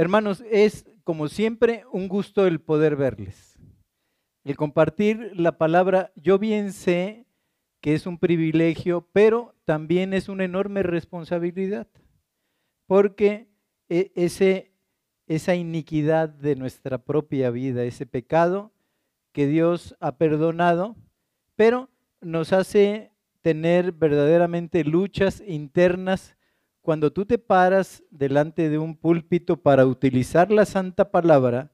Hermanos, es como siempre un gusto el poder verles. El compartir la palabra, yo bien sé que es un privilegio, pero también es una enorme responsabilidad, porque e, ese, esa iniquidad de nuestra propia vida, ese pecado que Dios ha perdonado, pero nos hace tener verdaderamente luchas internas cuando tú te paras delante de un púlpito para utilizar la santa palabra,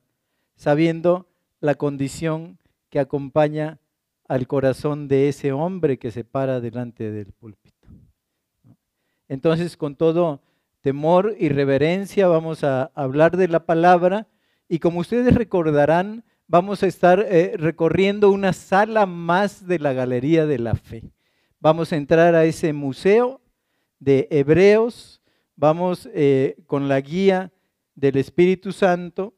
sabiendo la condición que acompaña al corazón de ese hombre que se para delante del púlpito. Entonces, con todo temor y reverencia vamos a hablar de la palabra y como ustedes recordarán, vamos a estar eh, recorriendo una sala más de la Galería de la Fe. Vamos a entrar a ese museo de Hebreos, vamos eh, con la guía del Espíritu Santo.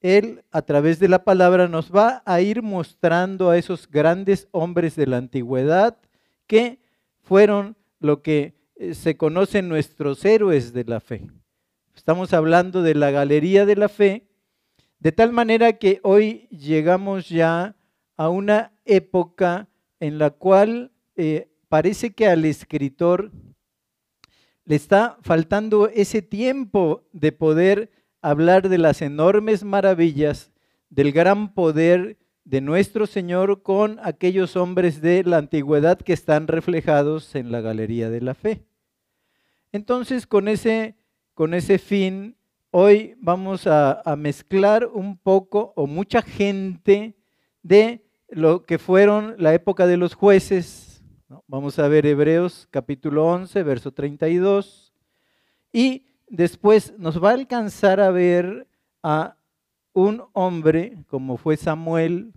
Él a través de la palabra nos va a ir mostrando a esos grandes hombres de la antigüedad que fueron lo que eh, se conocen nuestros héroes de la fe. Estamos hablando de la galería de la fe, de tal manera que hoy llegamos ya a una época en la cual eh, parece que al escritor le está faltando ese tiempo de poder hablar de las enormes maravillas, del gran poder de nuestro Señor con aquellos hombres de la antigüedad que están reflejados en la galería de la fe. Entonces, con ese, con ese fin, hoy vamos a, a mezclar un poco o mucha gente de lo que fueron la época de los jueces, Vamos a ver Hebreos capítulo 11, verso 32. Y después nos va a alcanzar a ver a un hombre, como fue Samuel,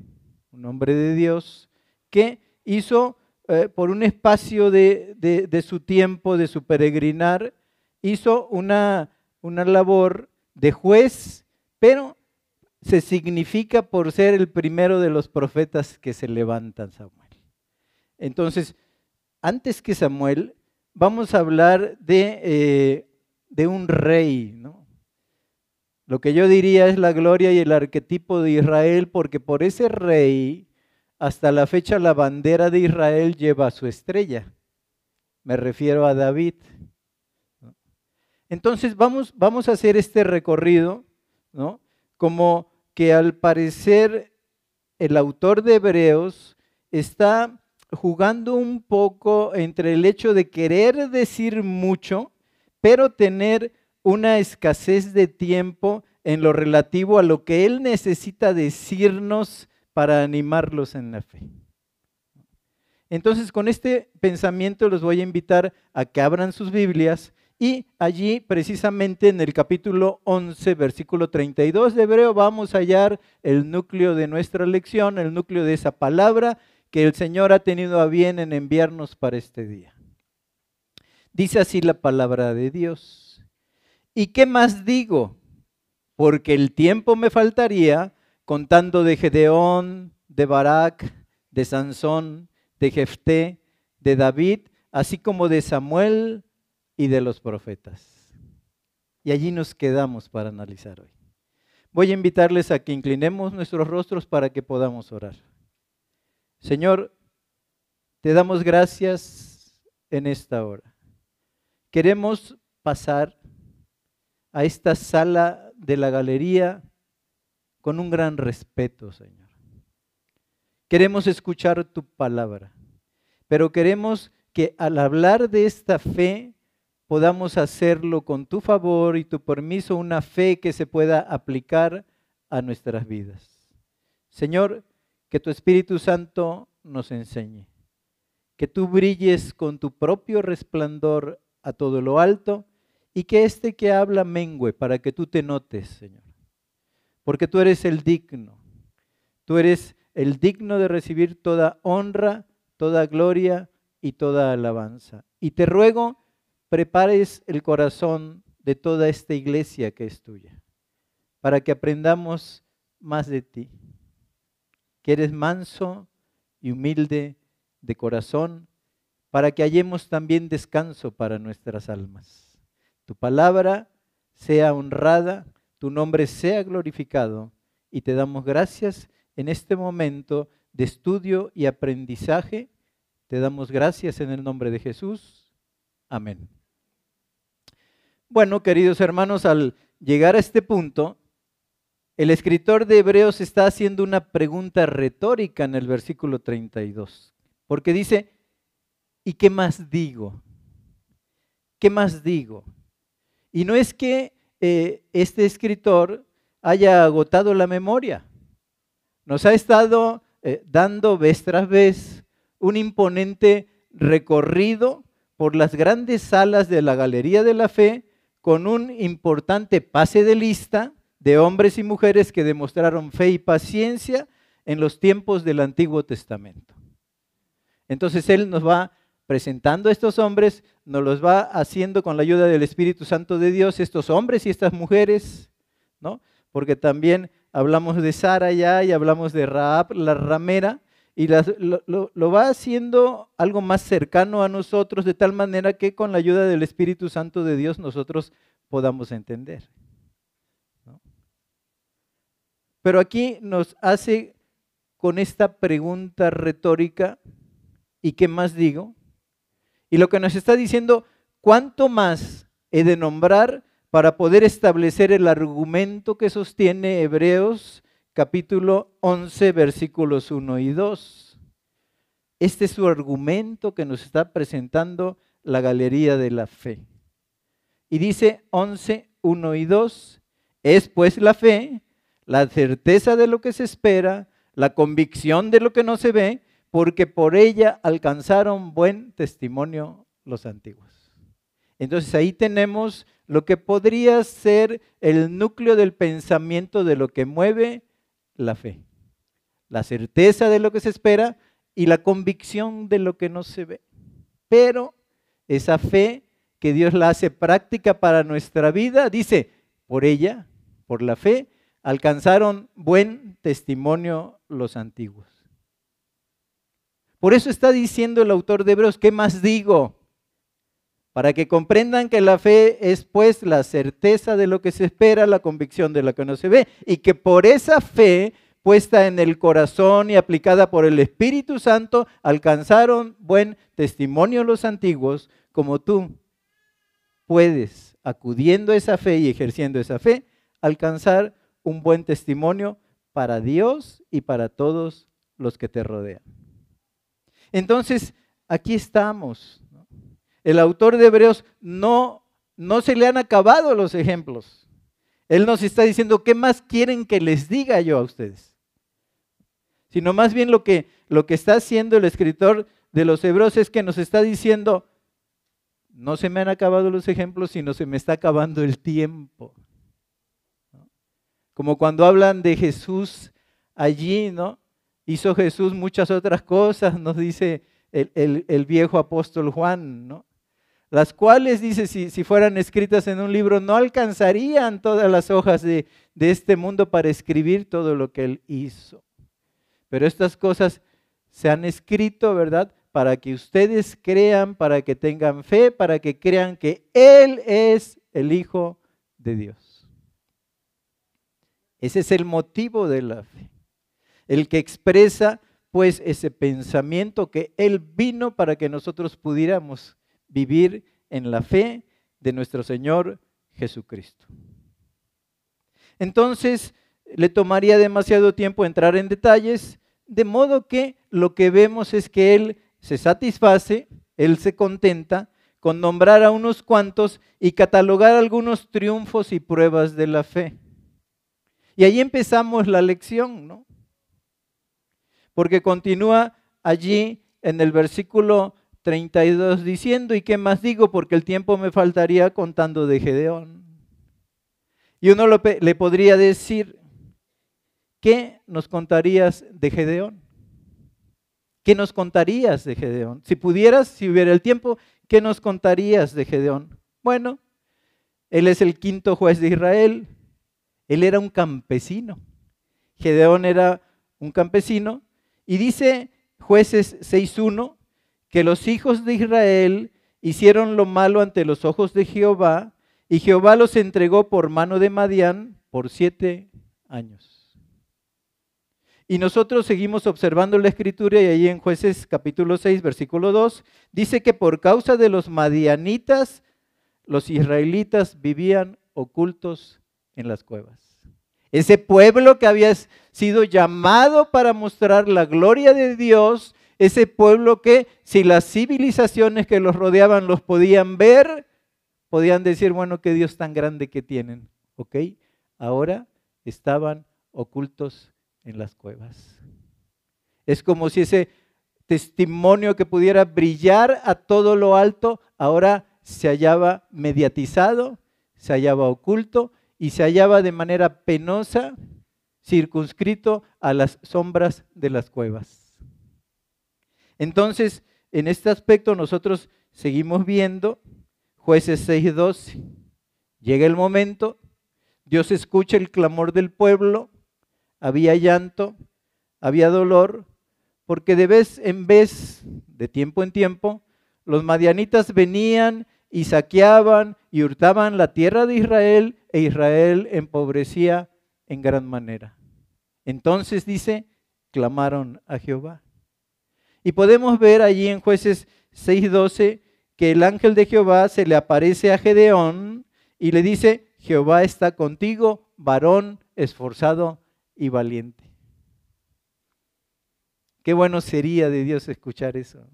un hombre de Dios, que hizo eh, por un espacio de, de, su tiempo, de su peregrinar, hizo una, una labor de juez, pero se significa por ser el primero de los profetas que se levantan, Samuel. Entonces, antes que Samuel, vamos a hablar de, eh, de un rey, ¿no? Lo que yo diría es la gloria y el arquetipo de Israel, porque por ese rey, hasta la fecha la bandera de Israel lleva su estrella. Me refiero a David. Entonces vamos, vamos a hacer este recorrido, ¿no? Como que al parecer el autor de Hebreos está jugando un poco entre el hecho de querer decir mucho, pero tener una escasez de tiempo en lo relativo a lo que Él necesita decirnos para animarlos en la fe. Entonces, con este pensamiento los voy a invitar a que abran sus Biblias y allí, precisamente en el capítulo 11, versículo 32 de Hebreo, vamos a hallar el núcleo de nuestra lección, el núcleo de esa palabra que el Señor ha tenido a bien en enviarnos para este día. Dice así la palabra de Dios. ¿Y qué más digo? Porque el tiempo me faltaría contando de Gedeón, de Barak, de Sansón, de Jefté, de David, así como de Samuel y de los profetas. Y allí nos quedamos para analizar hoy. Voy a invitarles a que inclinemos nuestros rostros para que podamos orar. Señor, te damos gracias en esta hora. Queremos pasar a esta sala de la galería con un gran respeto, Señor. Queremos escuchar tu palabra, pero queremos que al hablar de esta fe podamos hacerlo con tu favor y tu permiso, una fe que se pueda aplicar a nuestras vidas. Señor, que tu Espíritu Santo nos enseñe. Que tú brilles con tu propio resplandor a todo lo alto y que este que habla mengüe para que tú te notes, Señor. Porque tú eres el digno. Tú eres el digno de recibir toda honra, toda gloria y toda alabanza. Y te ruego, prepares el corazón de toda esta iglesia que es tuya, para que aprendamos más de ti que eres manso y humilde de corazón, para que hallemos también descanso para nuestras almas. Tu palabra sea honrada tu nombre sea glorificado y te damos gracias en este momento de estudio y aprendizaje. Te damos gracias en el nombre de Jesús. Amén. Bueno, queridos hermanos, al llegar a este punto, el escritor de Hebreos está haciendo una pregunta retórica en el versículo 32, porque dice, ¿y qué más digo? ¿Qué más digo? Y no es que eh, este escritor haya agotado la memoria. Nos ha estado eh, dando vez tras vez un imponente recorrido por las grandes salas de la Galería de la Fe con un importante pase de lista de hombres y mujeres que demostraron fe y paciencia en los tiempos del Antiguo Testamento. Entonces Él nos va presentando a estos hombres, nos los va haciendo con la ayuda del Espíritu Santo de Dios, estos hombres y estas mujeres, ¿no? Porque también hablamos de Sara ya y hablamos de Raab, la ramera, y lo, lo, va haciendo algo más cercano a nosotros, de tal manera que con la ayuda del Espíritu Santo de Dios nosotros podamos entender. Pero aquí nos hace con esta pregunta retórica, ¿y qué más digo? Y lo que nos está diciendo, ¿cuánto más he de nombrar para poder establecer el argumento que sostiene Hebreos capítulo 11 versículos 1 y 2? Este es su argumento que nos está presentando la galería de la fe. Y dice 11, 1 y 2, es pues la fe, la certeza de lo que se espera, la convicción de lo que no se ve, porque por ella alcanzaron buen testimonio los antiguos. Entonces ahí tenemos lo que podría ser el núcleo del pensamiento de lo que mueve la fe. La certeza de lo que se espera y la convicción de lo que no se ve. Pero esa fe que Dios la hace práctica para nuestra vida, dice, por ella, por la fe, alcanzaron buen testimonio los antiguos. Por eso está diciendo el autor de Hebreos, ¿qué más digo? Para que comprendan que la fe es pues la certeza de lo que se espera, la convicción de lo que no se ve, y que por esa fe puesta en el corazón y aplicada por el Espíritu Santo, alcanzaron buen testimonio los antiguos, como tú puedes, acudiendo a esa fe y ejerciendo esa fe, alcanzar un buen testimonio para Dios y para todos los que te rodean. Entonces, aquí estamos. El autor de Hebreos no, no se le han acabado los ejemplos. Él nos está diciendo, ¿qué más quieren que les diga yo a ustedes? Sino más bien lo que, lo que está haciendo el escritor de los Hebreos es que nos está diciendo, no se me han acabado los ejemplos, sino se me está acabando el tiempo. Como cuando hablan de Jesús allí, ¿no? Hizo Jesús muchas otras cosas, nos dice el, viejo apóstol Juan, ¿no? Las cuales, dice, si, fueran escritas en un libro, no alcanzarían todas las hojas de este mundo para escribir todo lo que él hizo. Pero estas cosas se han escrito, ¿verdad? Para que ustedes crean, para que tengan fe, para que crean que Él es el Hijo de Dios. Ese es el motivo de la fe el que expresa pues ese pensamiento que Él vino para que nosotros pudiéramos vivir en la fe de nuestro Señor Jesucristo. Entonces, le tomaría demasiado tiempo entrar en detalles, de modo que lo que vemos es que Él se satisface, Él se contenta con nombrar a unos cuantos y catalogar algunos triunfos y pruebas de la fe. Y ahí empezamos la lección, ¿no? porque continúa allí en el versículo 32 diciendo, ¿y qué más digo? Porque el tiempo me faltaría contando de Gedeón. Y uno le podría decir, ¿qué nos contarías de Gedeón? ¿Qué nos contarías de Gedeón? Si pudieras, si hubiera el tiempo, ¿qué nos contarías de Gedeón? Bueno, él es el quinto juez de Israel. Él era un campesino. Gedeón era un campesino y dice jueces 6.1 que los hijos de Israel hicieron lo malo ante los ojos de Jehová y Jehová los entregó por mano de Madián por siete años. Y nosotros seguimos observando la escritura y ahí en jueces capítulo 6, versículo 2, dice que por causa de los madianitas, los israelitas vivían ocultos en las cuevas. Ese pueblo que había sido llamado para mostrar la gloria de Dios, ese pueblo que si las civilizaciones que los rodeaban los podían ver, podían decir, bueno, qué Dios tan grande que tienen. ¿Ok? Ahora estaban ocultos en las cuevas. Es como si ese testimonio que pudiera brillar a todo lo alto, ahora se hallaba mediatizado, se hallaba oculto y se hallaba de manera penosa, circunscrito a las sombras de las cuevas. Entonces, en este aspecto nosotros seguimos viendo jueces 6.12. Llega el momento, Dios escucha el clamor del pueblo, había llanto, había dolor, porque de vez en vez, de tiempo en tiempo, los madianitas venían y saqueaban y hurtaban la tierra de Israel e Israel empobrecía en gran manera. Entonces dice, clamaron a Jehová. Y podemos ver allí en jueces 6:12 que el ángel de Jehová se le aparece a Gedeón y le dice, Jehová está contigo, varón esforzado y valiente. Qué bueno sería de Dios escuchar eso.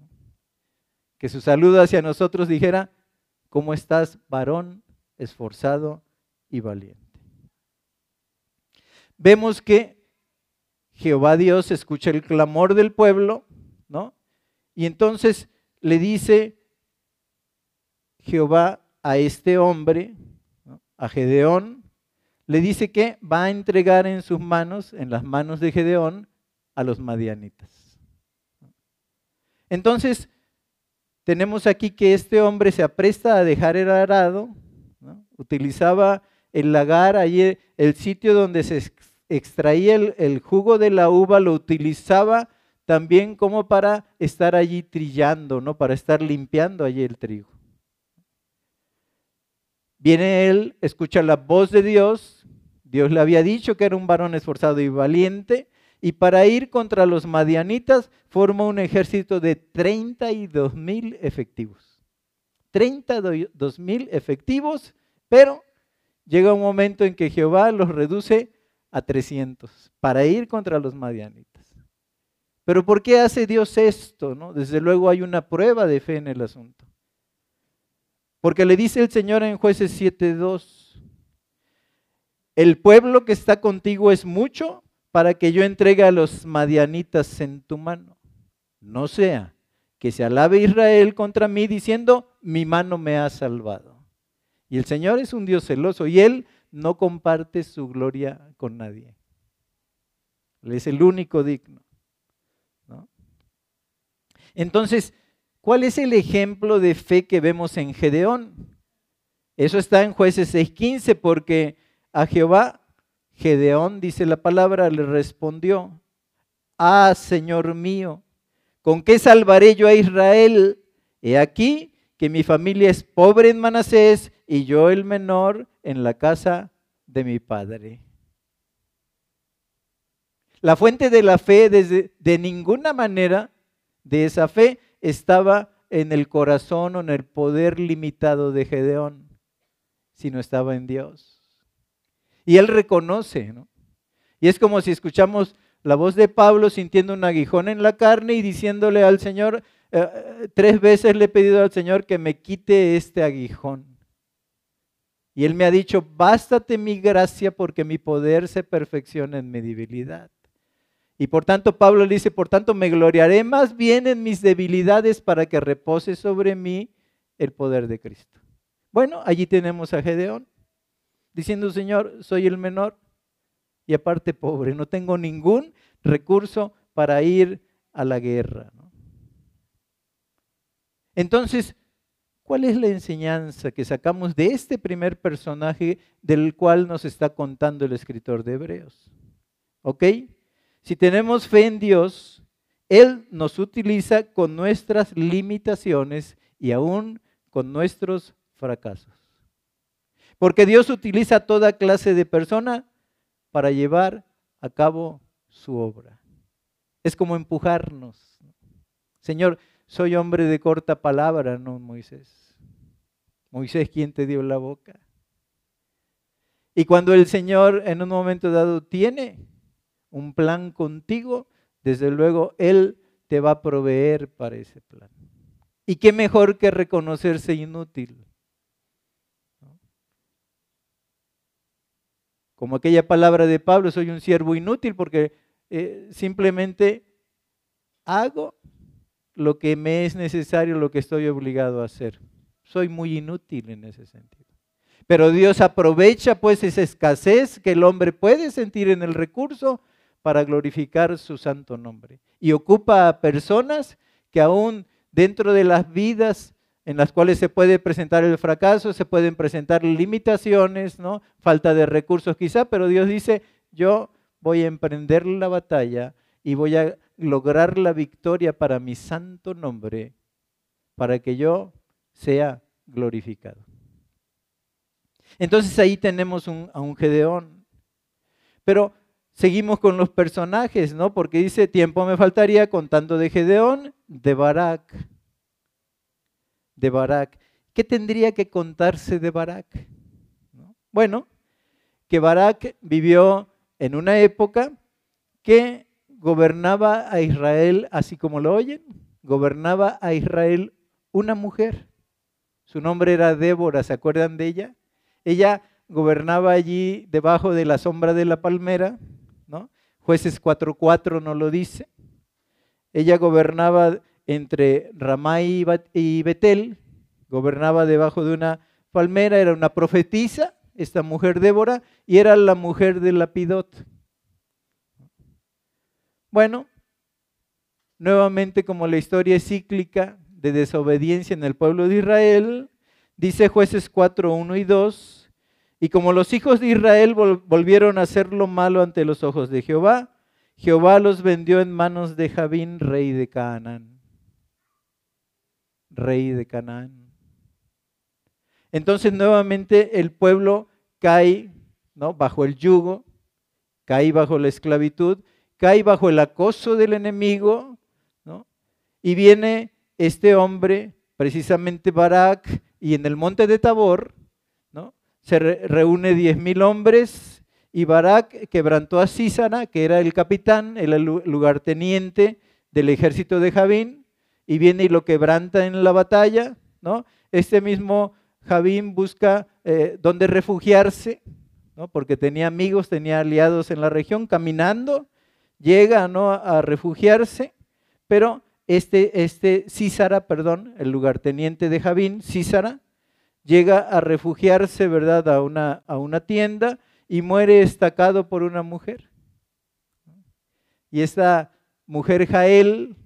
Que su saludo hacia nosotros dijera, ¿Cómo estás, varón esforzado y valiente? Vemos que Jehová Dios escucha el clamor del pueblo, ¿no? Y entonces le dice Jehová a este hombre, a Gedeón, le dice que va a entregar en sus manos, en las manos de Gedeón, a los madianitas. Entonces, tenemos aquí que este hombre se apresta a dejar el arado, utilizaba el lagar, allí el sitio donde se extraía el, jugo de la uva, lo utilizaba también como para estar allí trillando, ¿no? para estar limpiando allí el trigo. Viene él, escucha la voz de Dios, Dios le había dicho que era un varón esforzado y valiente, y para ir contra los madianitas forma un ejército de 32 mil efectivos. 32 mil efectivos, pero llega un momento en que Jehová los reduce a 300 para ir contra los madianitas. Pero ¿por qué hace Dios esto? No? Desde luego hay una prueba de fe en el asunto. Porque le dice el Señor en jueces 7.2, el pueblo que está contigo es mucho para que yo entregue a los madianitas en tu mano. No sea que se alabe Israel contra mí diciendo, mi mano me ha salvado. Y el Señor es un Dios celoso y Él no comparte su gloria con nadie. Él es el único digno. Entonces, ¿cuál es el ejemplo de fe que vemos en Gedeón? Eso está en jueces 6.15 porque a Jehová Gedeón, dice la palabra, le respondió, ah, Señor mío, ¿con qué salvaré yo a Israel? He aquí que mi familia es pobre en Manasés y yo el menor en la casa de mi padre. La fuente de la fe desde, de ninguna manera de esa fe estaba en el corazón o en el poder limitado de Gedeón, sino estaba en Dios. Y él reconoce, ¿no? Y es como si escuchamos la voz de Pablo sintiendo un aguijón en la carne y diciéndole al Señor, eh, tres veces le he pedido al Señor que me quite este aguijón. Y él me ha dicho, bástate mi gracia porque mi poder se perfecciona en mi debilidad. Y por tanto Pablo le dice, por tanto me gloriaré más bien en mis debilidades para que repose sobre mí el poder de Cristo. Bueno, allí tenemos a Gedeón diciendo, Señor, soy el menor y aparte pobre, no tengo ningún recurso para ir a la guerra. Entonces, ¿cuál es la enseñanza que sacamos de este primer personaje del cual nos está contando el escritor de Hebreos? ¿Ok? Si tenemos fe en Dios, Él nos utiliza con nuestras limitaciones y aún con nuestros fracasos. Porque Dios utiliza toda clase de persona para llevar a cabo su obra. Es como empujarnos. Señor, soy hombre de corta palabra, no Moisés. Moisés, ¿quién te dio la boca? Y cuando el Señor en un momento dado tiene un plan contigo, desde luego Él te va a proveer para ese plan. ¿Y qué mejor que reconocerse inútil? Como aquella palabra de Pablo, soy un siervo inútil porque eh, simplemente hago lo que me es necesario, lo que estoy obligado a hacer. Soy muy inútil en ese sentido. Pero Dios aprovecha pues esa escasez que el hombre puede sentir en el recurso para glorificar su santo nombre. Y ocupa a personas que aún dentro de las vidas en las cuales se puede presentar el fracaso, se pueden presentar limitaciones, ¿no? Falta de recursos quizá, pero Dios dice, yo voy a emprender la batalla y voy a lograr la victoria para mi santo nombre, para que yo sea glorificado. Entonces ahí tenemos a un Gedeón. Pero seguimos con los personajes, ¿no? Porque dice, tiempo me faltaría contando de Gedeón, de Barak. De Barak. ¿Qué tendría que contarse de Barak? Bueno, que Barak vivió en una época que gobernaba a Israel, así como lo oyen, gobernaba a Israel una mujer. Su nombre era Débora, ¿se acuerdan de ella? Ella gobernaba allí debajo de la sombra de la palmera, ¿no? Jueces 4.4 no lo dice. Ella gobernaba entre Ramá y Betel, gobernaba debajo de una palmera, era una profetisa, esta mujer Débora, y era la mujer de Lapidot. Bueno, nuevamente como la historia es cíclica de desobediencia en el pueblo de Israel, dice jueces 4, 1 y 2, y como los hijos de Israel volvieron a hacer lo malo ante los ojos de Jehová, Jehová los vendió en manos de Javín, rey de Canaán. Rey de Canaán. Entonces nuevamente el pueblo cae ¿no? bajo el yugo, cae bajo la esclavitud, cae bajo el acoso del enemigo, ¿no? Y viene este hombre, precisamente Barak, y en el monte de Tabor, ¿no? Se reúne diez mil hombres y Barak quebrantó a Sísara, que era el capitán, el lugarteniente del ejército de Javín, y viene y lo quebranta en la batalla, ¿no? Este mismo Javín busca eh, dónde refugiarse, ¿no? porque tenía amigos, tenía aliados en la región, caminando, llega ¿no? a refugiarse, pero este, este Císara, perdón, el lugarteniente de Javín, Císara, llega a refugiarse, ¿verdad?, a una, a una tienda y muere estacado por una mujer. Y esta mujer Jael.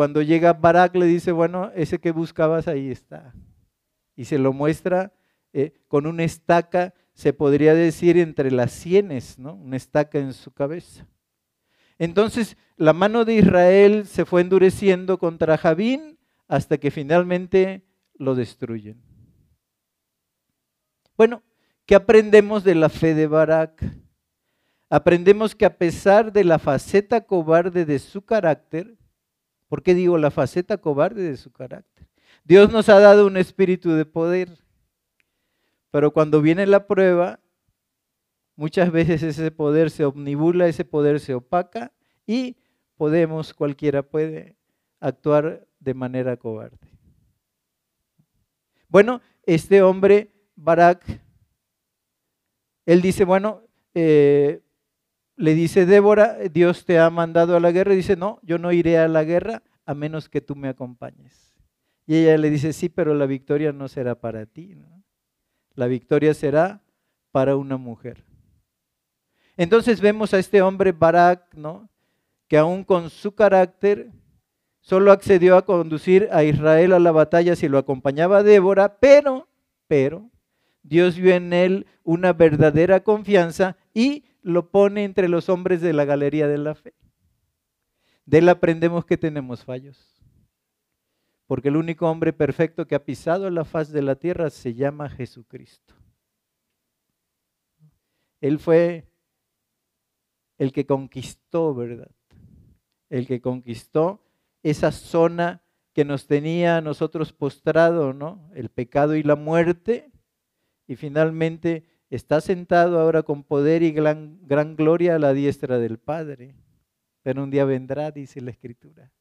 Cuando llega Barak le dice, bueno, ese que buscabas ahí está. Y se lo muestra eh, con una estaca, se podría decir, entre las sienes, ¿no? Una estaca en su cabeza. Entonces la mano de Israel se fue endureciendo contra Javín hasta que finalmente lo destruyen. Bueno, ¿qué aprendemos de la fe de Barak? Aprendemos que a pesar de la faceta cobarde de su carácter, ¿por qué digo la faceta cobarde de su carácter? Dios nos ha dado un espíritu de poder, pero cuando viene la prueba, Muchas veces ese poder se omnibula, ese poder se opaca y podemos, cualquiera puede actuar de manera cobarde. Bueno, este hombre, Barak, él dice, bueno, eh, le dice Débora, Dios te ha mandado a la guerra, y dice, no, yo no iré a la guerra a menos que tú me acompañes. Y ella le dice, sí, pero la victoria no será para ti, la victoria será para una mujer. Entonces vemos a este hombre Barak, ¿no? que aún con su carácter solo accedió a conducir a Israel a la batalla si lo acompañaba Débora, pero, pero, Dios vio en él una verdadera confianza y lo pone entre los hombres de la galería de la fe. De él aprendemos que tenemos fallos. Porque el único hombre perfecto que ha pisado la faz de la tierra se llama Jesucristo. Él fue el que conquistó, ¿verdad? El que conquistó esa zona que nos tenía a nosotros postrado, ¿no? El pecado y la muerte. Y finalmente está sentado ahora con poder y gran, gran gloria a la diestra del Padre. Pero un día vendrá, dice la Escritura.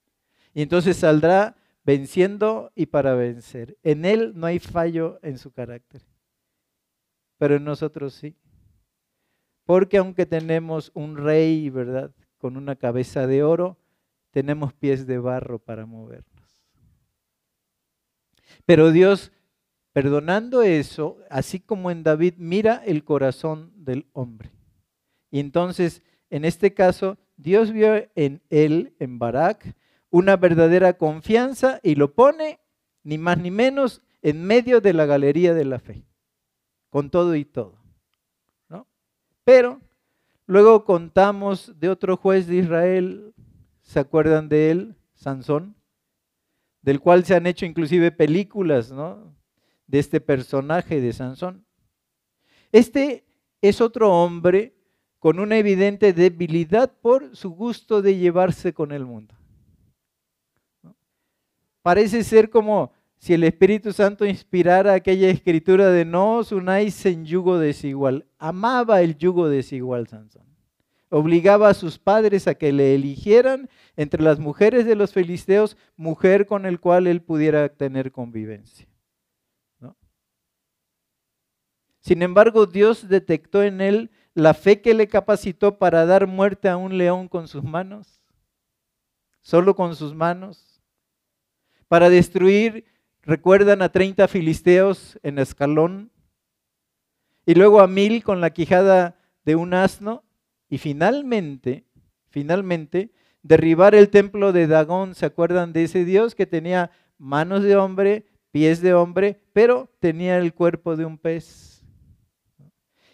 Y entonces saldrá venciendo y para vencer. En Él no hay fallo en su carácter, pero en nosotros sí. Porque aunque tenemos un rey, ¿verdad? Con una cabeza de oro, tenemos pies de barro para movernos. Pero Dios, perdonando eso, así como en David, mira el corazón del hombre. Y entonces, en este caso, Dios vio en él, en Barak, una verdadera confianza y lo pone, ni más ni menos, en medio de la galería de la fe, con todo y todo. ¿no? Pero luego contamos de otro juez de Israel, ¿se acuerdan de él? Sansón, del cual se han hecho inclusive películas, ¿no? De este personaje de Sansón. Este es otro hombre con una evidente debilidad por su gusto de llevarse con el mundo. Parece ser como si el Espíritu Santo inspirara aquella escritura de no os unáis en yugo desigual. Amaba el yugo desigual Sansón. Obligaba a sus padres a que le eligieran entre las mujeres de los filisteos mujer con el cual él pudiera tener convivencia. Sin embargo, Dios detectó en él la fe que le capacitó para dar muerte a un león con sus manos, solo con sus manos, para destruir, recuerdan a 30 filisteos en escalón, y luego a mil con la quijada de un asno, y finalmente, finalmente, derribar el templo de Dagón, ¿se acuerdan de ese dios que tenía manos de hombre, pies de hombre, pero tenía el cuerpo de un pez?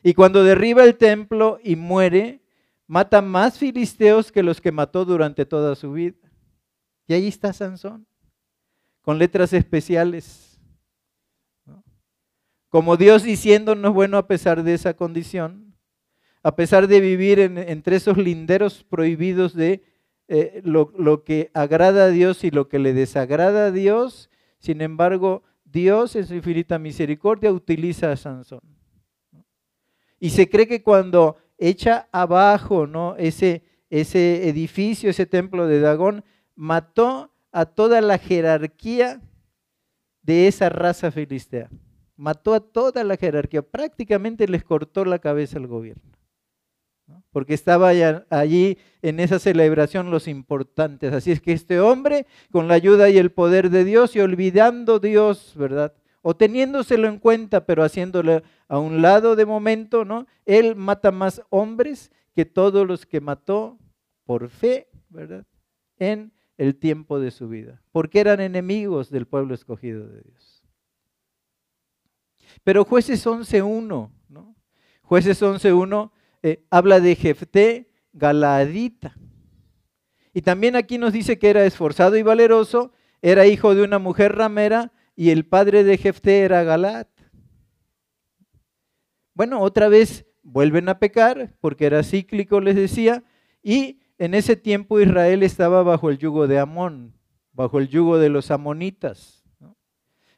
Y cuando derriba el templo y muere, mata más filisteos que los que mató durante toda su vida. Y ahí está Sansón, con letras especiales. Como Dios diciéndonos, bueno, a pesar de esa condición, a pesar de vivir entre esos linderos prohibidos de eh, lo, lo que agrada a Dios y lo que le desagrada a Dios, sin embargo, Dios en su infinita misericordia utiliza a Sansón. Y se cree que cuando echa abajo ¿no? ese, ese edificio, ese templo de Dagón, mató a toda la jerarquía de esa raza filistea. Mató a toda la jerarquía, prácticamente les cortó la cabeza al gobierno. Porque estaba allí en esa celebración los importantes. Así es que este hombre, con la ayuda y el poder de Dios y olvidando Dios, ¿verdad? O teniéndoselo en cuenta, pero haciéndolo a un lado de momento, ¿no? Él mata más hombres que todos los que mató por fe, ¿verdad? En el tiempo de su vida, porque eran enemigos del pueblo escogido de Dios. Pero jueces 11.1, ¿no? Jueces 11.1 eh, habla de Jefté Galadita. Y también aquí nos dice que era esforzado y valeroso, era hijo de una mujer ramera, y el padre de Jefté era Galat. Bueno, otra vez vuelven a pecar porque era cíclico, les decía, y en ese tiempo Israel estaba bajo el yugo de Amón, bajo el yugo de los amonitas.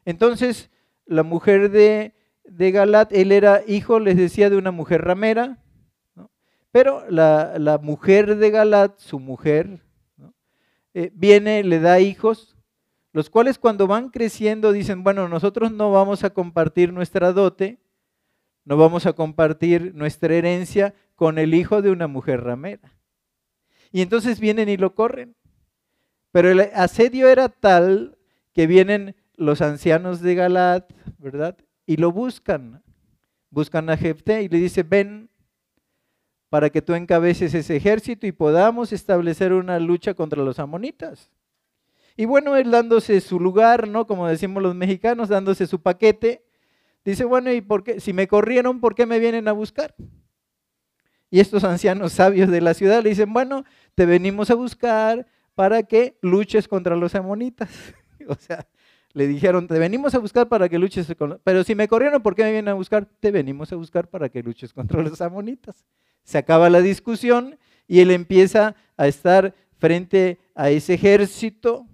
Entonces, la mujer de, de, Galat, él era hijo, les decía, de una mujer ramera, pero la, mujer de Galat, su mujer, eh, viene, le da hijos, los cuales cuando van creciendo dicen, bueno, nosotros no vamos a compartir nuestra dote, no vamos a compartir nuestra herencia con el hijo de una mujer ramera. Y entonces vienen y lo corren. Pero el asedio era tal que vienen los ancianos de Galat, ¿verdad? Y lo buscan. Buscan a Jefté y le dice, ven para que tú encabeces ese ejército y podamos establecer una lucha contra los amonitas. Y bueno, él dándose su lugar, ¿no? Como decimos los mexicanos, dándose su paquete, dice, bueno, ¿y por qué? Si me corrieron, ¿por qué me vienen a buscar? Y estos ancianos sabios de la ciudad le dicen, bueno, te venimos a buscar para que luches contra los amonitas. o sea, le dijeron, te venimos a buscar para que luches con Pero si me corrieron, ¿por qué me vienen a buscar? Te venimos a buscar para que luches contra los amonitas. Se acaba la discusión y él empieza a estar frente a ese ejército,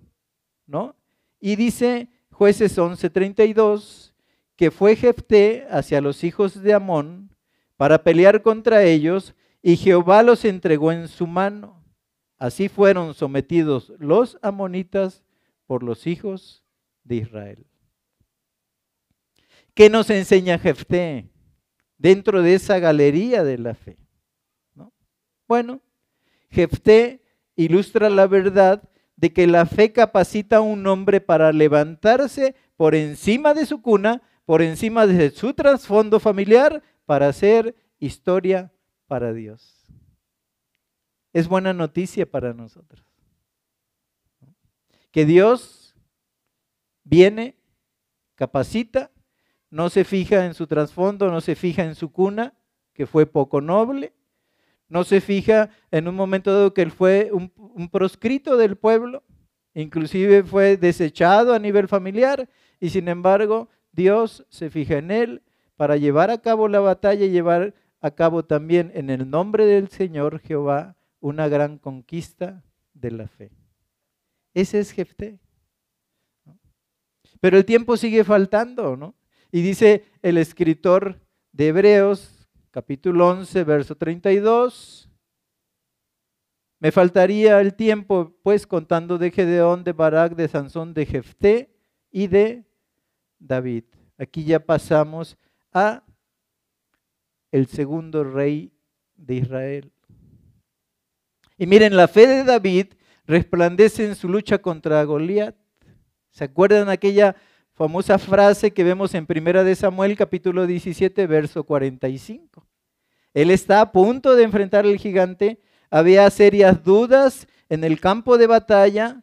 ¿no? Y dice jueces 11:32 que fue Jefté hacia los hijos de Amón para pelear contra ellos y Jehová los entregó en su mano. Así fueron sometidos los amonitas por los hijos de Israel. ¿Qué nos enseña Jefté dentro de esa galería de la fe? Bueno, Jefté ilustra la verdad de que la fe capacita a un hombre para levantarse por encima de su cuna, por encima de su trasfondo familiar, para hacer historia para Dios. Es buena noticia para nosotros. Que Dios viene, capacita, no se fija en su trasfondo, no se fija en su cuna, que fue poco noble, no se fija en un momento dado que él fue un, proscrito del pueblo, inclusive fue desechado a nivel familiar, y sin embargo Dios se fija en él para llevar a cabo la batalla y llevar a cabo también en el nombre del Señor Jehová una gran conquista de la fe. Ese es Jefté. Pero el tiempo sigue faltando, ¿no? Y dice el escritor de Hebreos, capítulo 11, verso 32, me faltaría el tiempo, pues, contando de Gedeón, de Barak, de Sansón, de Jefté y de David. Aquí ya pasamos a el segundo rey de Israel. Y miren, la fe de David resplandece en su lucha contra Goliat. ¿Se acuerdan aquella famosa frase que vemos en Primera de Samuel capítulo 17 verso 45? Él está a punto de enfrentar al gigante, había serias dudas en el campo de batalla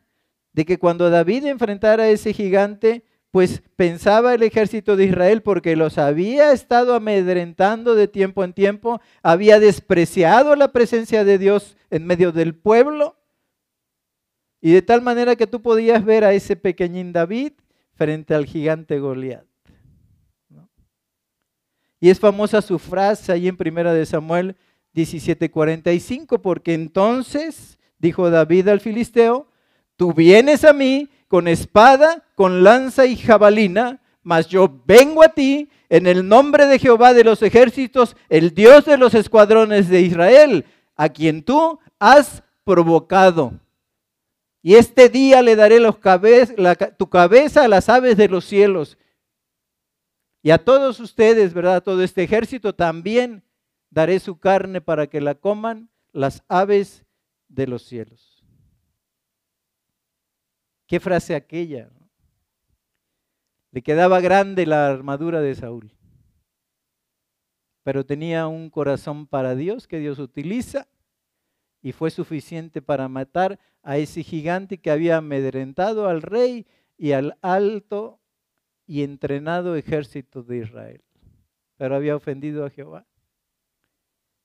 de que cuando David enfrentara a ese gigante pues pensaba el ejército de Israel porque los había estado amedrentando de tiempo en tiempo, había despreciado la presencia de Dios en medio del pueblo, y de tal manera que tú podías ver a ese pequeñín David frente al gigante Goliat. Y es famosa su frase ahí en Primera de Samuel 17:45, porque entonces dijo David al filisteo, tú vienes a mí con espada, con lanza y jabalina, mas yo vengo a ti en el nombre de Jehová de los ejércitos, el Dios de los escuadrones de Israel, a quien tú has provocado. Y este día le daré los tu cabeza a las aves de los cielos. Y a todos ustedes, ¿verdad? Todo este ejército también daré su carne para que la coman las aves de los cielos. ¿Qué frase aquella? Le quedaba grande la armadura de Saúl, pero tenía un corazón para Dios que Dios utiliza y fue suficiente para matar a ese gigante que había amedrentado al rey y al alto y entrenado ejército de Israel, pero había ofendido a Jehová.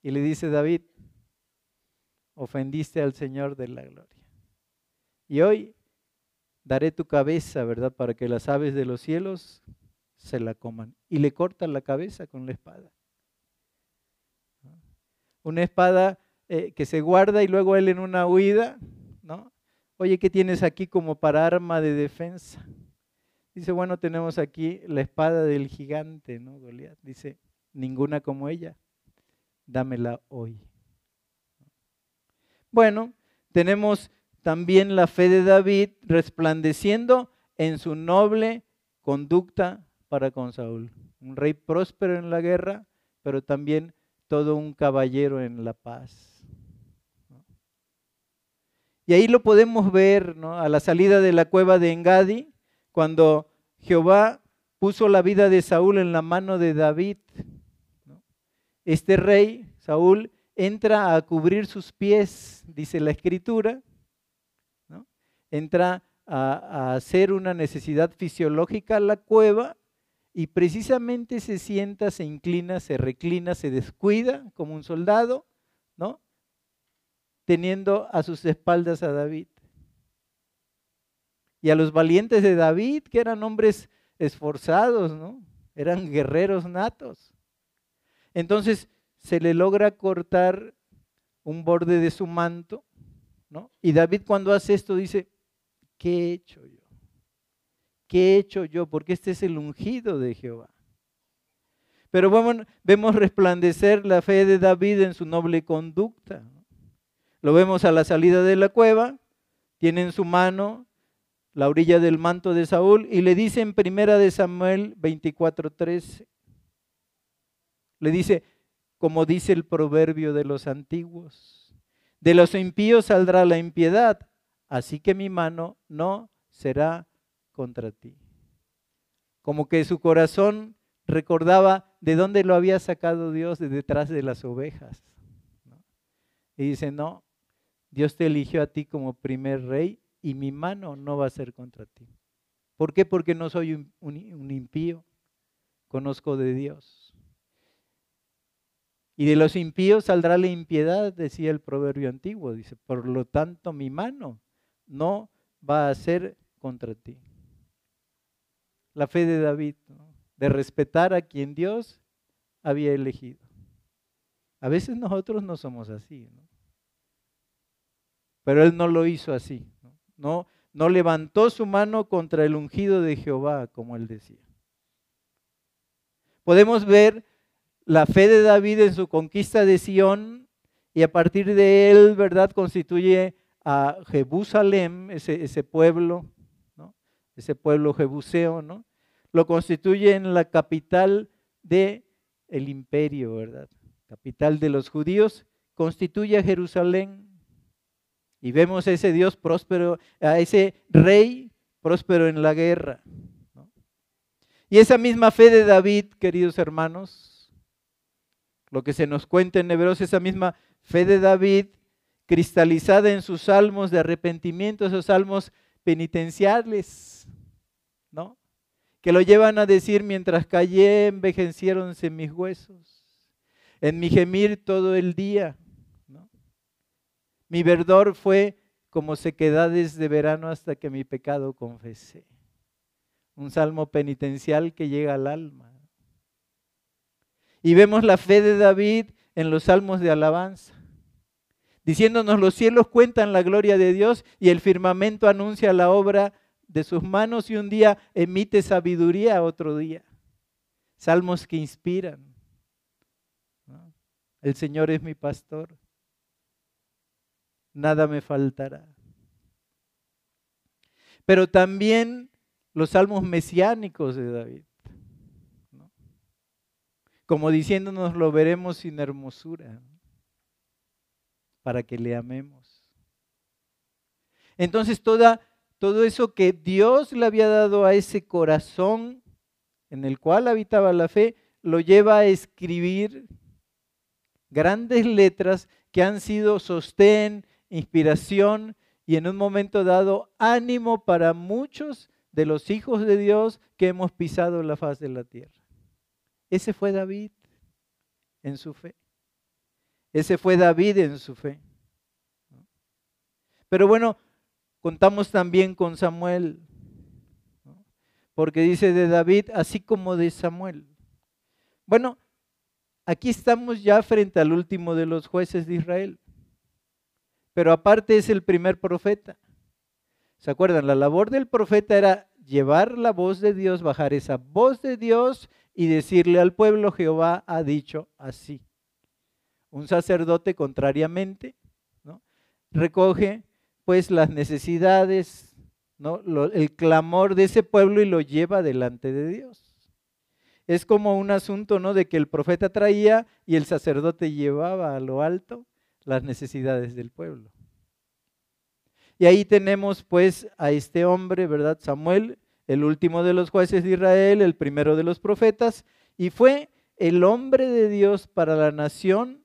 Y le dice David, ofendiste al Señor de la gloria. Y hoy daré tu cabeza, ¿verdad? Para que las aves de los cielos se la coman. Y le cortan la cabeza con la espada. Una espada eh, que se guarda y luego él en una huida, ¿no? Oye, ¿qué tienes aquí como para arma de defensa? Dice, bueno, tenemos aquí la espada del gigante, ¿no? Goliat. Dice, ninguna como ella, dámela hoy. Bueno, tenemos también la fe de David resplandeciendo en su noble conducta para con Saúl. Un rey próspero en la guerra, pero también todo un caballero en la paz. Y ahí lo podemos ver ¿no? a la salida de la cueva de Engadi, cuando Jehová puso la vida de Saúl en la mano de David. Este rey, Saúl, entra a cubrir sus pies, dice la escritura, entra a, hacer una necesidad fisiológica a la cueva y precisamente se sienta, se inclina, se reclina, se descuida como un soldado, ¿no? Teniendo a sus espaldas a David. Y a los valientes de David, que eran hombres esforzados, ¿no? Eran guerreros natos. Entonces se le logra cortar un borde de su manto, ¿no? Y David cuando hace esto dice, ¿qué he hecho yo? ¿Qué he hecho yo? Porque este es el ungido de Jehová. Pero vemos resplandecer la fe de David en su noble conducta. Lo vemos a la salida de la cueva, tiene en su mano la orilla del manto de Saúl y le dice en primera de Samuel 24:13, le dice, como dice el proverbio de los antiguos, de los impíos saldrá la impiedad, así que mi mano no será contra ti. Como que su corazón recordaba de dónde lo había sacado Dios de detrás de las ovejas. Y dice, no, Dios te eligió a ti como primer rey y mi mano no va a ser contra ti. ¿Por qué? Porque no soy un, impío, conozco de Dios. Y de los impíos saldrá la impiedad, decía el proverbio antiguo. Dice, por lo tanto mi mano no va a ser contra ti. La fe de David, de respetar a quien Dios había elegido. A veces nosotros no somos así, pero él no lo hizo así. ¿no? no levantó su mano contra el ungido de Jehová, como él decía. Podemos ver la fe de David en su conquista de Sión y a partir de él, ¿verdad?, constituye a Jerusalén, ese, pueblo, ¿no? ese pueblo jebuseo, ¿no? lo constituye en la capital de el imperio, ¿verdad? Capital de los judíos, constituye a Jerusalén. Y vemos a ese Dios próspero, a ese rey próspero en la guerra. Y esa misma fe de David, queridos hermanos, lo que se nos cuenta en Hebreos, esa misma fe de David, cristalizada en sus salmos de arrepentimiento, esos salmos penitenciales, ¿no? que lo llevan a decir, mientras callé, envejeciéronse mis huesos, en mi gemir todo el día. Mi verdor fue como sequedades de verano hasta que mi pecado confesé. Un salmo penitencial que llega al alma. Y vemos la fe de David en los salmos de alabanza, diciéndonos los cielos cuentan la gloria de Dios y el firmamento anuncia la obra de sus manos y un día emite sabiduría otro día. Salmos que inspiran. El Señor es mi pastor. Nada me faltará. Pero también los salmos mesiánicos de David. Como diciéndonos lo veremos sin hermosura. Para que le amemos. Entonces toda todo eso que Dios le había dado a ese corazón en el cual habitaba la fe, lo lleva a escribir grandes letras que han sido sostén, inspiración y en un momento dado ánimo para muchos de los hijos de Dios que hemos pisado la faz de la tierra. Ese fue David en su fe. Ese fue David en su fe. Pero bueno, Contamos también con Samuel, porque dice de David, así como de Samuel. Bueno, aquí estamos ya frente al último de los jueces de Israel, pero aparte es el primer profeta. ¿Se acuerdan? La labor del profeta era llevar la voz de Dios, bajar esa voz de Dios y decirle al pueblo, Jehová ha dicho así. Un sacerdote, contrariamente, recoge pues las necesidades, ¿no? el clamor de ese pueblo y lo lleva delante de Dios. Es como un asunto ¿no? de que el profeta traía y el sacerdote llevaba a lo alto las necesidades del pueblo. Y ahí tenemos pues a este hombre, ¿verdad? Samuel, el último de los jueces de Israel, el primero de los profetas, y fue el hombre de Dios para la nación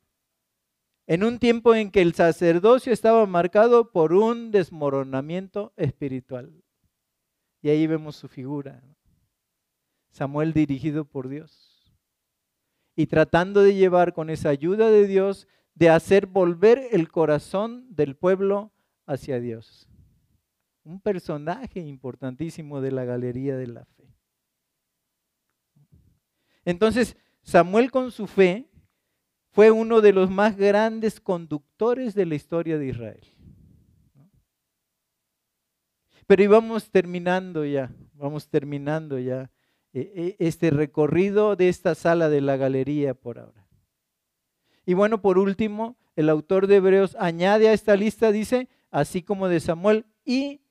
en un tiempo en que el sacerdocio estaba marcado por un desmoronamiento espiritual. Y ahí vemos su figura. Samuel dirigido por Dios. Y tratando de llevar con esa ayuda de Dios, de hacer volver el corazón del pueblo hacia Dios. Un personaje importantísimo de la galería de la fe. Entonces, Samuel con su fe fue uno de los más grandes conductores de la historia de Israel. Pero íbamos terminando ya, vamos terminando ya eh, eh, este recorrido de esta sala de la galería por ahora. Y bueno, por último, el autor de Hebreos añade a esta lista, dice, así como de Samuel y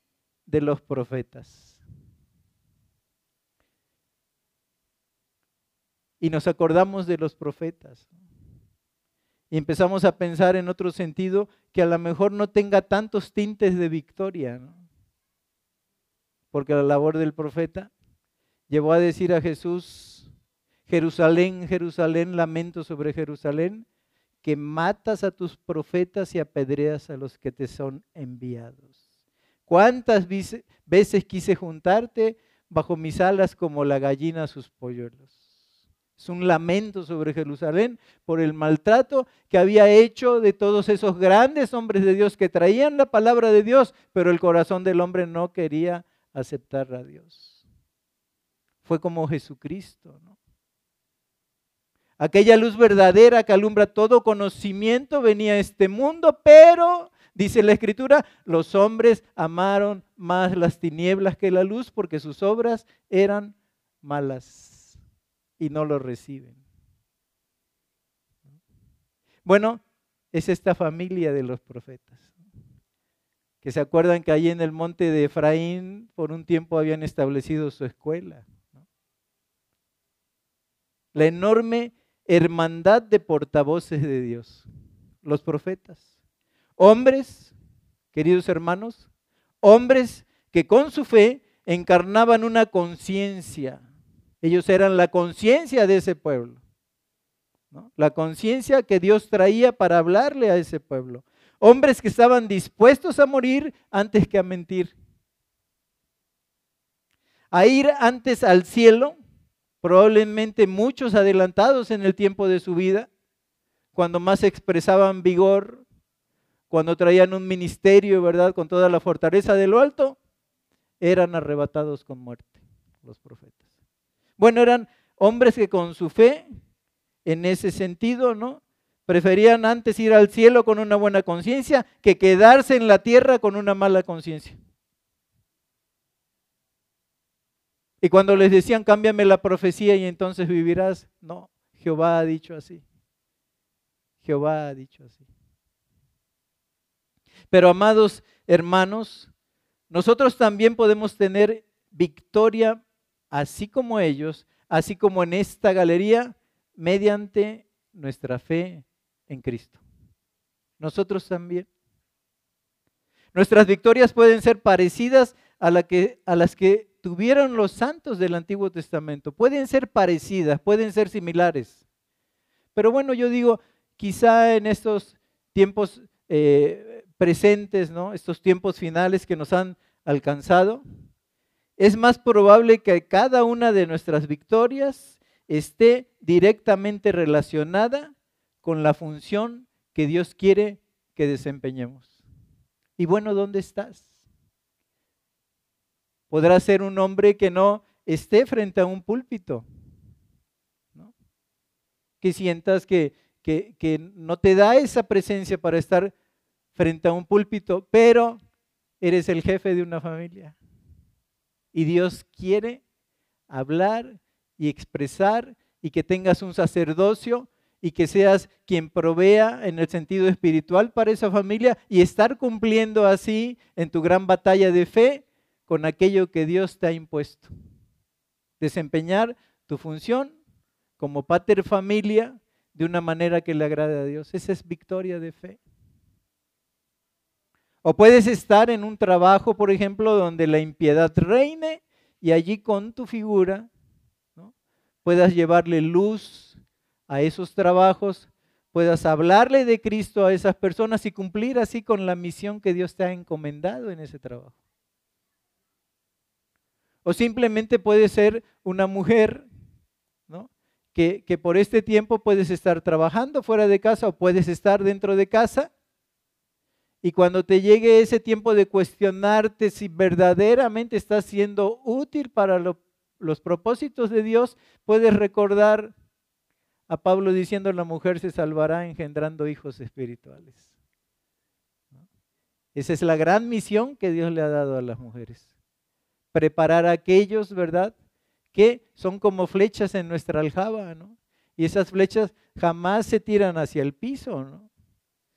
de los profetas. Y nos acordamos de los profetas. Y empezamos a pensar en otro sentido que a lo mejor no tenga tantos tintes de victoria. Porque la labor del profeta llevó a decir a Jesús, Jerusalén, Jerusalén, lamento sobre Jerusalén, que matas a tus profetas y apedreas a los que te son enviados. ¿Cuántas veces quise juntarte bajo mis alas como la gallina a sus polluelos? Es un lamento sobre Jerusalén por el maltrato que había hecho de todos esos grandes hombres de Dios que traían la palabra de Dios, pero el corazón del hombre no quería aceptar a Dios. Fue como Jesucristo, ¿no? Aquella luz verdadera que alumbra todo conocimiento venía a este mundo, pero, dice la escritura, los hombres amaron más las tinieblas que la luz porque sus obras eran malas y no lo reciben. Bueno, es esta familia de los profetas, que se acuerdan que allí en el monte de Efraín por un tiempo habían establecido su escuela. La enorme hermandad de portavoces de Dios, los profetas. Hombres, queridos hermanos, hombres que con su fe encarnaban una conciencia. Ellos eran la conciencia de ese pueblo. La conciencia que Dios traía para hablarle a ese pueblo. Hombres que estaban dispuestos a morir antes que a mentir. A ir antes al cielo probablemente muchos adelantados en el tiempo de su vida, cuando más expresaban vigor, cuando traían un ministerio, ¿verdad? Con toda la fortaleza de lo alto, eran arrebatados con muerte los profetas. Bueno, eran hombres que con su fe, en ese sentido, ¿no? Preferían antes ir al cielo con una buena conciencia que quedarse en la tierra con una mala conciencia. Y cuando les decían, cámbiame la profecía y entonces vivirás, no, Jehová ha dicho así. Jehová ha dicho así. Pero amados hermanos, nosotros también podemos tener victoria, así como ellos, así como en esta galería, mediante nuestra fe en Cristo. Nosotros también. Nuestras victorias pueden ser parecidas a, a las que tuvieron los santos del Antiguo Testamento. Pueden ser parecidas, pueden ser similares. Pero bueno, yo digo, quizá en estos tiempos eh, presentes, ¿no? estos tiempos finales que nos han alcanzado, es más probable que cada una de nuestras victorias esté directamente relacionada con la función que Dios quiere que desempeñemos. Y bueno, ¿dónde estás? Podrá ser un hombre que no esté frente a un púlpito. Que sientas que, que, que no te da esa presencia para estar frente a un púlpito, pero eres el jefe de una familia. Y Dios quiere hablar y expresar y que tengas un sacerdocio y que seas quien provea en el sentido espiritual para esa familia y estar cumpliendo así en tu gran batalla de fe con aquello que Dios te ha impuesto. Desempeñar tu función como pater familia de una manera que le agrade a Dios. Esa es victoria de fe. O puedes estar en un trabajo, por ejemplo, donde la impiedad reine y allí con tu figura puedas llevarle luz a esos trabajos, puedas hablarle de Cristo a esas personas y cumplir así con la misión que Dios te ha encomendado en ese trabajo. O simplemente puede ser una mujer, ¿no? Que, que por este tiempo puedes estar trabajando fuera de casa o puedes estar dentro de casa. Y cuando te llegue ese tiempo de cuestionarte si verdaderamente estás siendo útil para los propósitos de Dios, puedes recordar a Pablo diciendo la mujer se salvará engendrando hijos espirituales. Esa es la gran misión que Dios le ha dado a las mujeres. Preparar a aquellos, ¿verdad? Que son como flechas en nuestra aljaba, ¿no? Y esas flechas jamás se tiran hacia el piso, ¿no?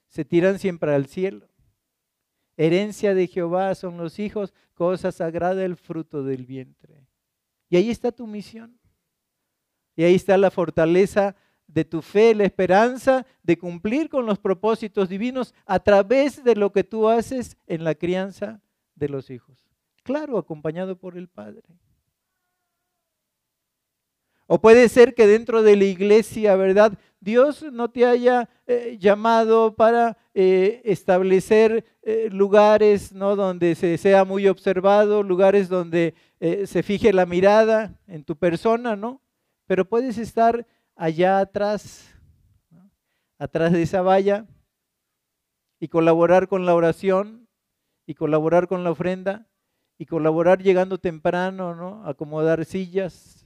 Se tiran siempre al cielo. Herencia de Jehová son los hijos, cosa sagrada el fruto del vientre. Y ahí está tu misión. Y ahí está la fortaleza de tu fe, la esperanza de cumplir con los propósitos divinos a través de lo que tú haces en la crianza de los hijos. Claro, acompañado por el Padre. O puede ser que dentro de la iglesia, ¿verdad? Dios no te haya eh, llamado para eh, establecer eh, lugares ¿no? donde se sea muy observado, lugares donde se fije la mirada en tu persona, ¿no? Pero puedes estar allá atrás, atrás de esa valla, y colaborar con la oración, y colaborar con la ofrenda, y colaborar llegando temprano, ¿no? Acomodar sillas,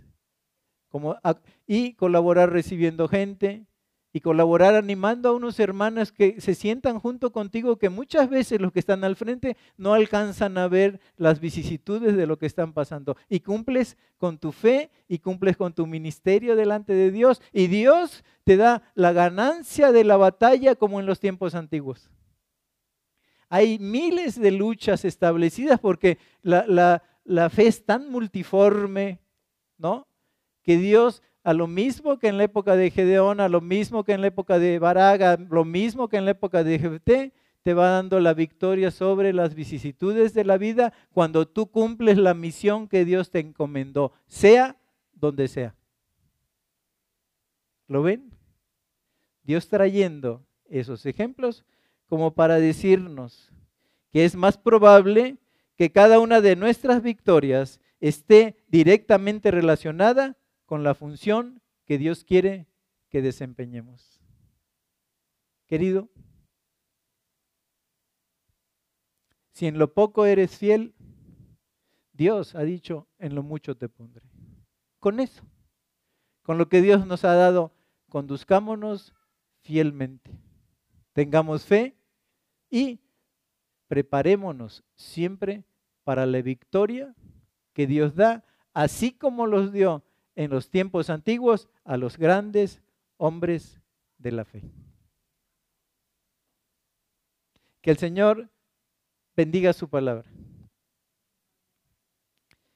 y colaborar recibiendo gente y colaborar animando a unos hermanos que se sientan junto contigo, que muchas veces los que están al frente no alcanzan a ver las vicisitudes de lo que están pasando. Y cumples con tu fe y cumples con tu ministerio delante de Dios. Y Dios te da la ganancia de la batalla como en los tiempos antiguos. Hay miles de luchas establecidas porque la, fe es tan multiforme, ¿no? que Dios, a lo mismo que en la época de Gedeón, a lo mismo que en la época de Baraga, lo mismo que en la época de Jefté, te va dando la victoria sobre las vicisitudes de la vida cuando tú cumples la misión que Dios te encomendó, sea donde sea. ¿Lo ven? Dios trayendo esos ejemplos como para decirnos que es más probable que cada una de nuestras victorias esté directamente relacionada con la función que Dios quiere que desempeñemos. Querido, si en lo poco eres fiel, Dios ha dicho, en lo mucho te pondré. Con eso, con lo que Dios nos ha dado, conduzcámonos fielmente. Tengamos fe y preparémonos siempre para la victoria que Dios da, así como los dio en los tiempos antiguos a los grandes hombres de la fe. Que el Señor bendiga su palabra.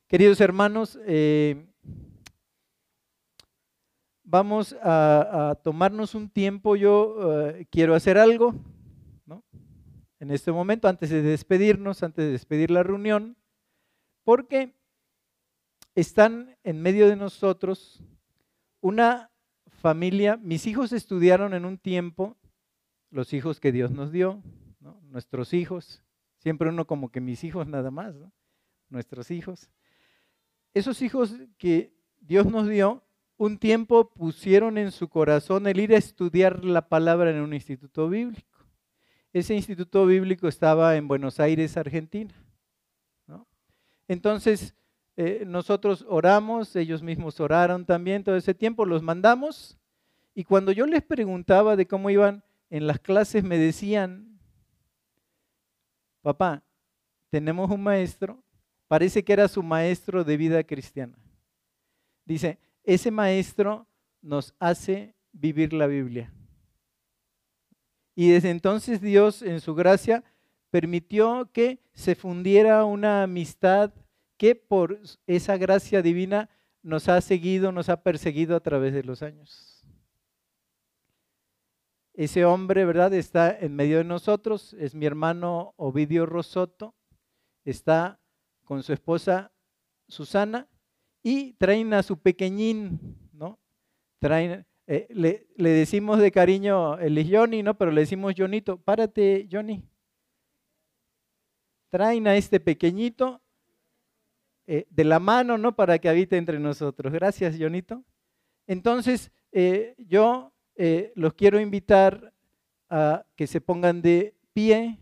Queridos hermanos, eh, vamos a, tomarnos un tiempo. Yo eh, quiero hacer algo en este momento, antes de despedirnos, antes de despedir la reunión, porque están en medio de nosotros una familia, mis hijos estudiaron en un tiempo, los hijos que Dios nos dio, nuestros hijos, siempre uno como que mis hijos nada más, nuestros hijos. Esos hijos que Dios nos dio, un tiempo pusieron en su corazón el ir a estudiar la palabra en un instituto bíblico. Ese instituto bíblico estaba en Buenos Aires, Argentina. Entonces, eh, nosotros oramos, ellos mismos oraron también todo ese tiempo, los mandamos. Y cuando yo les preguntaba de cómo iban en las clases, me decían, papá, tenemos un maestro, parece que era su maestro de vida cristiana. Dice, ese maestro nos hace vivir la Biblia. Y desde entonces Dios, en su gracia, permitió que se fundiera una amistad que por esa gracia divina nos ha seguido, nos ha perseguido a través de los años. Ese hombre, ¿verdad? Está en medio de nosotros, es mi hermano Ovidio Rosoto, está con su esposa Susana y traen a su pequeñín, ¿no? Traen, eh, le, decimos de cariño, él es Johnny, ¿no? Pero le decimos Jonito, párate, Johnny. Traen a este pequeñito eh, de la mano, ¿no? Para que habite entre nosotros. Gracias, Jonito. Entonces, eh, yo los quiero invitar a que se pongan de pie,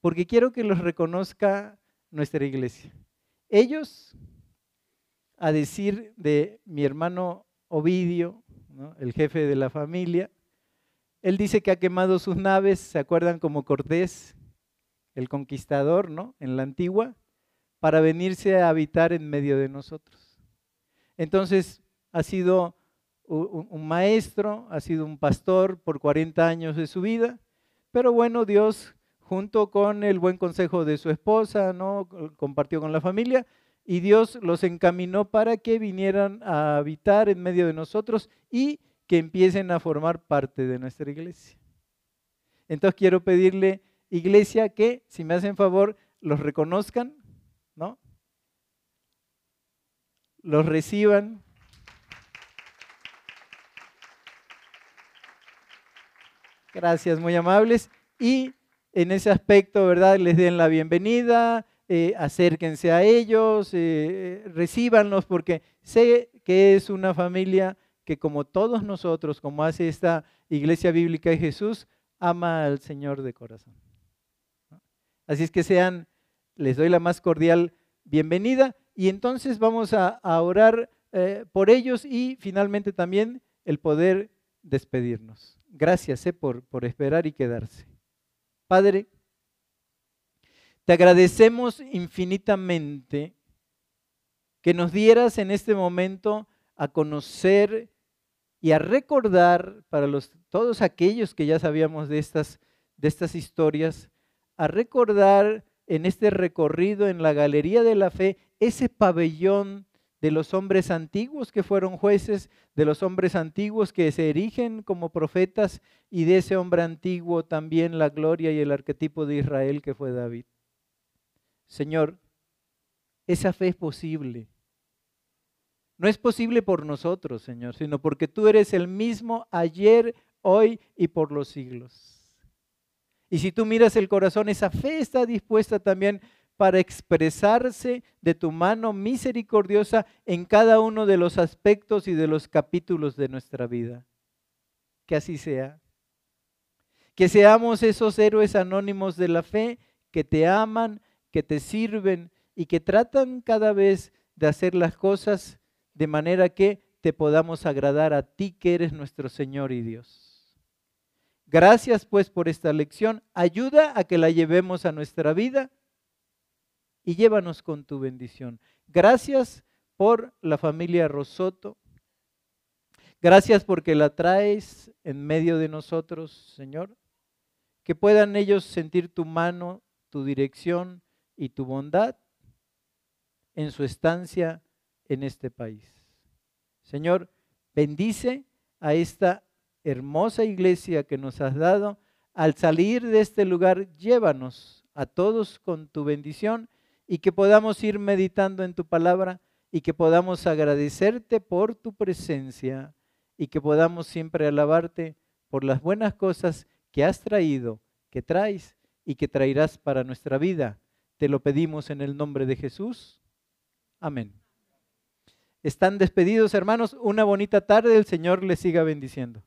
porque quiero que los reconozca nuestra iglesia. Ellos, a decir de mi hermano Ovidio, el jefe de la familia. Él dice que ha quemado sus naves, ¿se acuerdan como Cortés, el conquistador, ¿no? En la antigua, para venirse a habitar en medio de nosotros. Entonces, ha sido un maestro, ha sido un pastor por 40 años de su vida, pero bueno, Dios, junto con el buen consejo de su esposa, ¿no? compartió con la familia, y Dios los encaminó para que vinieran a habitar en medio de nosotros y que empiecen a formar parte de nuestra iglesia. Entonces quiero pedirle, iglesia, que si me hacen favor, los reconozcan, ¿no? Los reciban. Gracias, muy amables. Y en ese aspecto, ¿verdad? Les den la bienvenida, eh, acérquense a ellos, eh, eh, recíbanlos, porque sé que es una familia que como todos nosotros, como hace esta iglesia bíblica de Jesús, ama al Señor de corazón. Así es que sean, les doy la más cordial bienvenida y entonces vamos a, orar por ellos y finalmente también el poder despedirnos. Gracias por, por esperar y quedarse. Padre, te agradecemos infinitamente que nos dieras en este momento a conocer y a recordar para los, todos aquellos que ya sabíamos de estas, de estas historias, a recordar en este recorrido en la galería de la fe ese pabellón de los hombres antiguos que fueron jueces, de los hombres antiguos que se erigen como profetas y de ese hombre antiguo también la gloria y el arquetipo de Israel que fue David. Señor, esa fe es posible. No es posible por nosotros, Señor, sino porque tú eres el mismo ayer, hoy y por los siglos. Y si tú miras el corazón, esa fe está dispuesta también para expresarse de tu mano misericordiosa en cada uno de los aspectos y de los capítulos de nuestra vida. Que así sea. Que seamos esos héroes anónimos de la fe que te aman, que te sirven y que tratan cada vez de hacer las cosas de manera que te podamos agradar a ti que eres nuestro Señor y Dios. Gracias pues por esta lección. Ayuda a que la llevemos a nuestra vida y llévanos con tu bendición. Gracias por la familia Rosoto. Gracias porque la traes en medio de nosotros, Señor. Que puedan ellos sentir tu mano, tu dirección, y tu bondad en su estancia en este país. Señor, bendice a esta hermosa iglesia que nos has dado. Al salir de este lugar, llévanos a todos con tu bendición y que podamos ir meditando en tu palabra y que podamos agradecerte por tu presencia y que podamos siempre alabarte por las buenas cosas que has traído, que traes y que traerás para nuestra vida te lo pedimos en el nombre de Jesús. Amén. Están despedidos, hermanos. Una bonita tarde. El Señor les siga bendiciendo.